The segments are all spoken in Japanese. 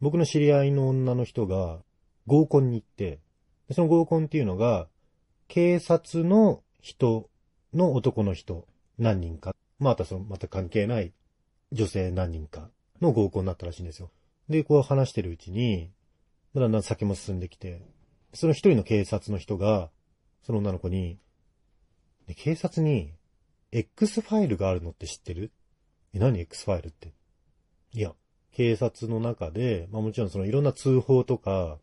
僕の知り合いの女の人が合コンに行って、その合コンっていうのが、警察の人の男の人何人か、またその、また関係ない女性何人かの合コンになったらしいんですよ。で、こう話してるうちに、だんだん先も進んできて、その一人の警察の人が、その女の子に、警察に X ファイルがあるのって知ってるえ、何 X ファイルって。いや、警察の中で、まあもちろんそのいろんな通報とか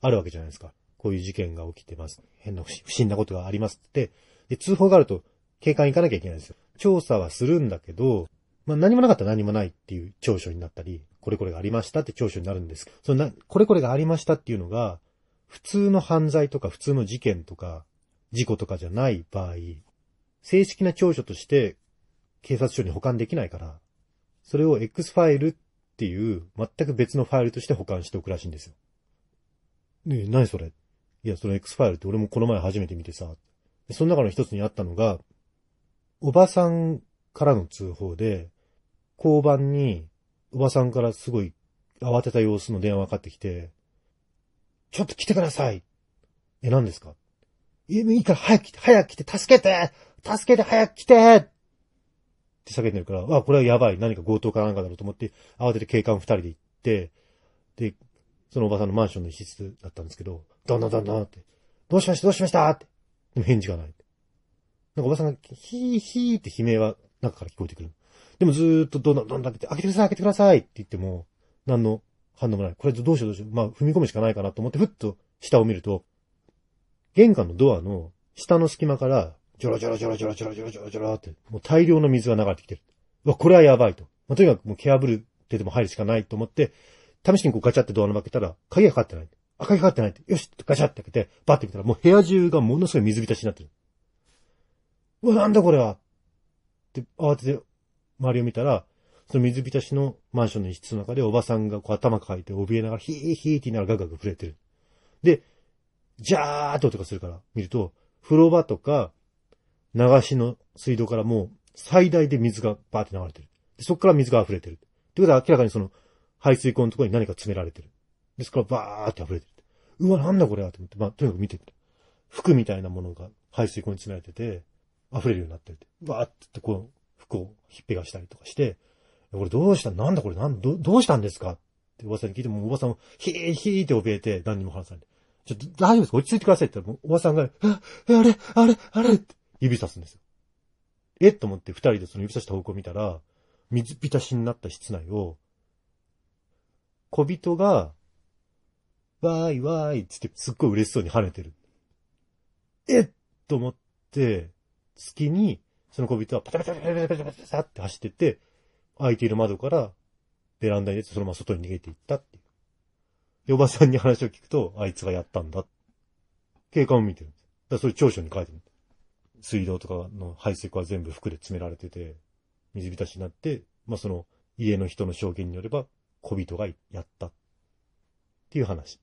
あるわけじゃないですか。こういう事件が起きてます。変な不審なことがありますって。で、通報があると警官行かなきゃいけないんですよ。調査はするんだけど、まあ何もなかったら何もないっていう調書になったり、これこれがありましたって調書になるんです。そのな、これこれがありましたっていうのが、普通の犯罪とか普通の事件とか、事故とかじゃない場合、正式な調書として警察署に保管できないから、それを X ファイルっていう全く別のファイルとして保管しておくらしいんですよ。ねえ、何それ？いや、その X ファイルって俺もこの前初めて見てさ、その中の一つにあったのが、おばさんからの通報で、交番におばさんからすごい慌てた様子の電話がかかってきて、ちょっと来てください！え、何ですかいや、いいから早く来て、早く来て、助けて助けて、早く来て！って叫んでるから、あ、これはやばい。何か強盗かなんかだろうと思って、慌てて警官二人で行って、で、そのおばさんのマンションの一室だったんですけど、どんどんどんどんって、どうしましたどうしましたって。でも返事がない。なんかおばさんが、ヒーヒーって悲鳴は中から聞こえてくる。でもずーっとどんどんどんどんって、開けてください開けてくださいって言っても、何の反応もない。これどうしようどうしよう。まあ、踏み込むしかないかなと思って、ふっと下を見ると、玄関のドアの下の隙間から、ジョロジョロジョロジョロジョロジョロジョロジョロって、もう大量の水が流れてきてる。うわ、これはやばいと。まあ、とにかくもうケアブルってでも入るしかないと思って、試しにこうガチャってドアの開けたら、鍵がかかってない。あ、鍵かかってないって。よしガチャって開けて、バッて見たら、もう部屋中がものすごい水浸しになってる。うわ、なんだこれはって、慌てて周りを見たら、その水浸しのマンションの一室の中でおばさんがこう頭抱えて怯えながらヒーヒーって言いながらガクガク震えてる。で、ジャーって音がするから見ると、風呂場とか流しの水道からもう最大で水がバーって流れてる。でそこから水が溢れてる。ってことは明らかにその排水溝のところに何か詰められてる。ですからバーって溢れてる。うわ、なんだこれはと思って、まあ、とにかく見てて。服みたいなものが排水溝に詰められてて、溢れるようになってるって。バーってこう、服をひっぺがしたりとかして、これどうした？なんだこれ？なんど、どうしたんですか？っておばさんに聞いても、おばさんも、ヒーヒーって怯えて、何にも話さない。ちょっと、大丈夫ですか？落ち着いてくださいって言ったら、おばさんが、あ、あれ、あれ、あれって指さすんですよ。えと思って二人でその指さした方向を見たら、水浸しになった室内を、小人が、わーいわーいっつってすっごい嬉しそうに跳ねてる。えと思って、隙に、その小人はパタパタパタパタパタパタパタって走ってて、開いている窓からベランダに出てそのまま外に逃げていったっていう。で、おばさんに話を聞くと、あいつがやったんだ。警官を見てるんです。だからそれ調書に書いてる。水道とかの排水口は全部服で詰められてて、水浸しになって、まあその家の人の証言によれば、小人がやった。っていう話。